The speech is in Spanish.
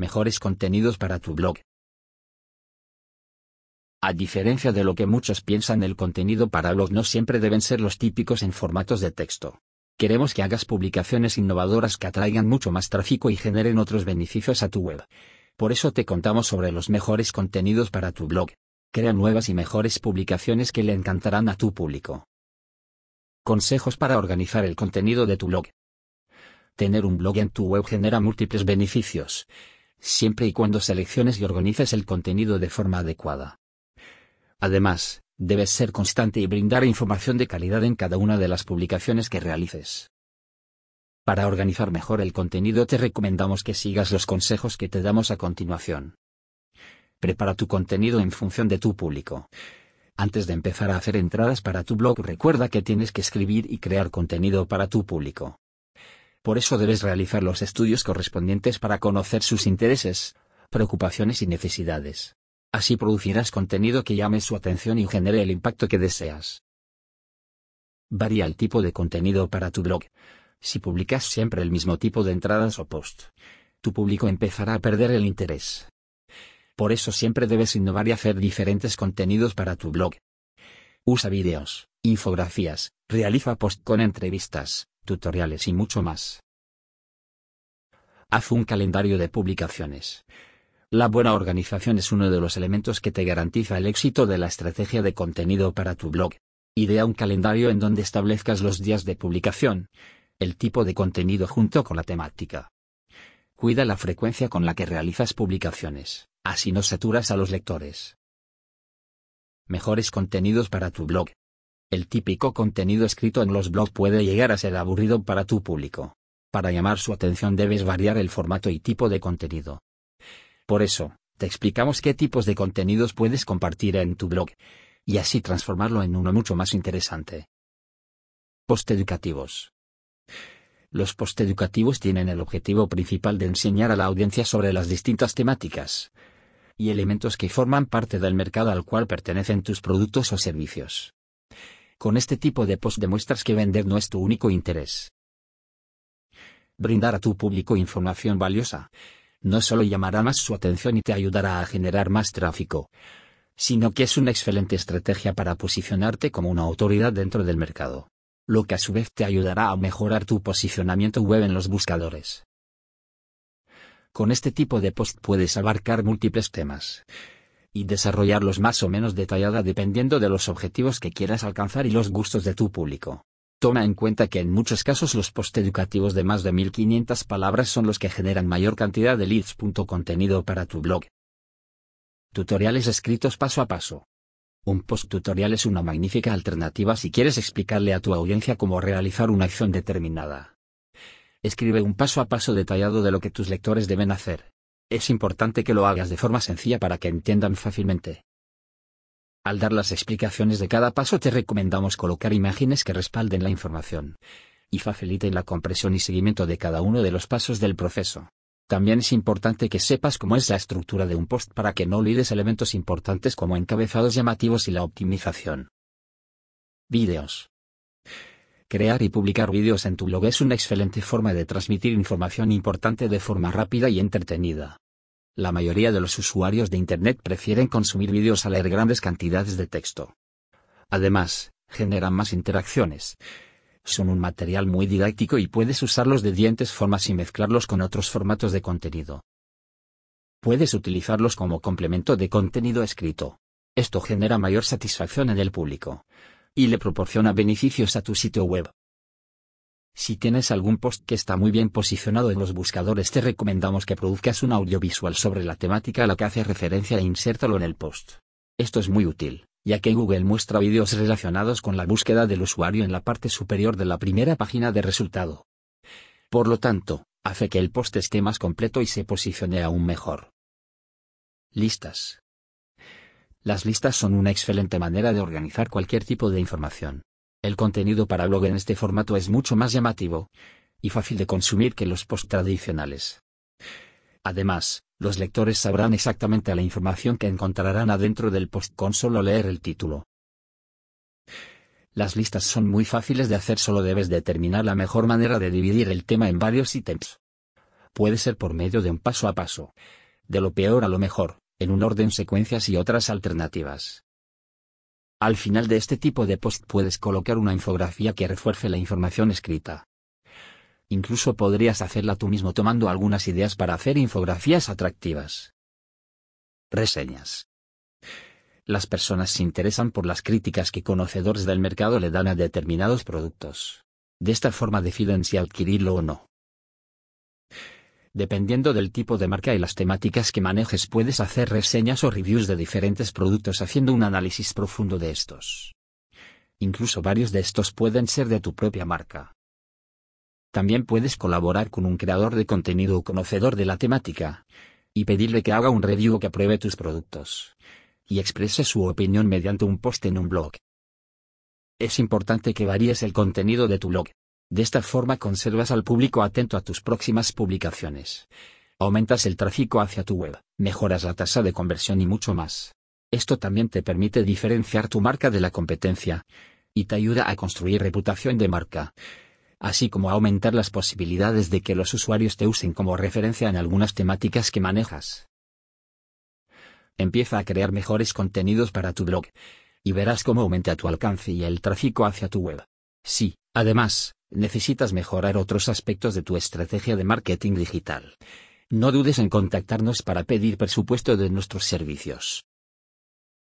Mejores contenidos para tu blog. A diferencia de lo que muchos piensan, el contenido para blog no siempre deben ser los típicos en formatos de texto. Queremos que hagas publicaciones innovadoras que atraigan mucho más tráfico y generen otros beneficios a tu web. Por eso te contamos sobre los mejores contenidos para tu blog. Crea nuevas y mejores publicaciones que le encantarán a tu público. Consejos para organizar el contenido de tu blog. Tener un blog en tu web genera múltiples beneficios, siempre y cuando selecciones y organices el contenido de forma adecuada. Además, debes ser constante y brindar información de calidad en cada una de las publicaciones que realices. Para organizar mejor el contenido te recomendamos que sigas los consejos que te damos a continuación. Prepara tu contenido en función de tu público. Antes de empezar a hacer entradas para tu blog recuerda que tienes que escribir y crear contenido para tu público. Por eso debes realizar los estudios correspondientes para conocer sus intereses, preocupaciones y necesidades. Así producirás contenido que llame su atención y genere el impacto que deseas. Varía el tipo de contenido para tu blog. Si publicas siempre el mismo tipo de entradas o post, tu público empezará a perder el interés. Por eso siempre debes innovar y hacer diferentes contenidos para tu blog. Usa vídeos, infografías, realiza post con entrevistas, tutoriales y mucho más. Haz un calendario de publicaciones. La buena organización es uno de los elementos que te garantiza el éxito de la estrategia de contenido para tu blog. Idea un calendario en donde establezcas los días de publicación, el tipo de contenido junto con la temática. Cuida la frecuencia con la que realizas publicaciones, así no saturas a los lectores. Mejores contenidos para tu blog. El típico contenido escrito en los blogs puede llegar a ser aburrido para tu público. Para llamar su atención debes variar el formato y tipo de contenido. Por eso, te explicamos qué tipos de contenidos puedes compartir en tu blog, y así transformarlo en uno mucho más interesante. Post educativos. Los post educativos tienen el objetivo principal de enseñar a la audiencia sobre las distintas temáticas y elementos que forman parte del mercado al cual pertenecen tus productos o servicios. Con este tipo de post demuestras que vender no es tu único interés. Brindar a tu público información valiosa no solo llamará más su atención y te ayudará a generar más tráfico, sino que es una excelente estrategia para posicionarte como una autoridad dentro del mercado, lo que a su vez te ayudará a mejorar tu posicionamiento web en los buscadores. Con este tipo de post puedes abarcar múltiples temas y desarrollarlos más o menos detallada dependiendo de los objetivos que quieras alcanzar y los gustos de tu público. Toma en cuenta que en muchos casos los post educativos de más de 1500 palabras son los que generan mayor cantidad de leads. Contenido para tu blog. Tutoriales escritos paso a paso. Un post tutorial es una magnífica alternativa si quieres explicarle a tu audiencia cómo realizar una acción determinada. Escribe un paso a paso detallado de lo que tus lectores deben hacer. Es importante que lo hagas de forma sencilla para que entiendan fácilmente. Al dar las explicaciones de cada paso te recomendamos colocar imágenes que respalden la información y faciliten la compresión y seguimiento de cada uno de los pasos del proceso. También es importante que sepas cómo es la estructura de un post para que no olvides elementos importantes como encabezados llamativos y la optimización. Vídeos. Crear y publicar vídeos en tu blog es una excelente forma de transmitir información importante de forma rápida y entretenida. La mayoría de los usuarios de Internet prefieren consumir vídeos a leer grandes cantidades de texto. Además, generan más interacciones. Son un material muy didáctico y puedes usarlos de dientes formas y mezclarlos con otros formatos de contenido. Puedes utilizarlos como complemento de contenido escrito. Esto genera mayor satisfacción en el público. Y le proporciona beneficios a tu sitio web. Si tienes algún post que está muy bien posicionado en los buscadores te recomendamos que produzcas un audiovisual sobre la temática a la que hace referencia e insértalo en el post. Esto es muy útil, ya que Google muestra vídeos relacionados con la búsqueda del usuario en la parte superior de la primera página de resultado. Por lo tanto, hace que el post esté más completo y se posicione aún mejor. Listas. Las listas son una excelente manera de organizar cualquier tipo de información. El contenido para blog en este formato es mucho más llamativo y fácil de consumir que los posts tradicionales. Además, los lectores sabrán exactamente la información que encontrarán adentro del post con solo leer el título. Las listas son muy fáciles de hacer, solo debes determinar la mejor manera de dividir el tema en varios ítems. Puede ser por medio de un paso a paso. De lo peor a lo mejor, en un orden secuencias y otras alternativas. Al final de este tipo de post puedes colocar una infografía que refuerce la información escrita. Incluso podrías hacerla tú mismo tomando algunas ideas para hacer infografías atractivas. Reseñas. Las personas se interesan por las críticas que conocedores del mercado le dan a determinados productos. De esta forma deciden si adquirirlo o no. Dependiendo del tipo de marca y las temáticas que manejes puedes hacer reseñas o reviews de diferentes productos haciendo un análisis profundo de estos. Incluso varios de estos pueden ser de tu propia marca. También puedes colaborar con un creador de contenido o conocedor de la temática, y pedirle que haga un review o que apruebe tus productos y exprese su opinión mediante un post en un blog. Es importante que varíes el contenido de tu blog. De esta forma conservas al público atento a tus próximas publicaciones. Aumentas el tráfico hacia tu web, mejoras la tasa de conversión y mucho más. Esto también te permite diferenciar tu marca de la competencia, y te ayuda a construir reputación de marca, así como a aumentar las posibilidades de que los usuarios te usen como referencia en algunas temáticas que manejas. Empieza a crear mejores contenidos para tu blog. Y verás cómo aumenta tu alcance y el tráfico hacia tu web. Sí, además, necesitas mejorar otros aspectos de tu estrategia de marketing digital. No dudes en contactarnos para pedir presupuesto de nuestros servicios.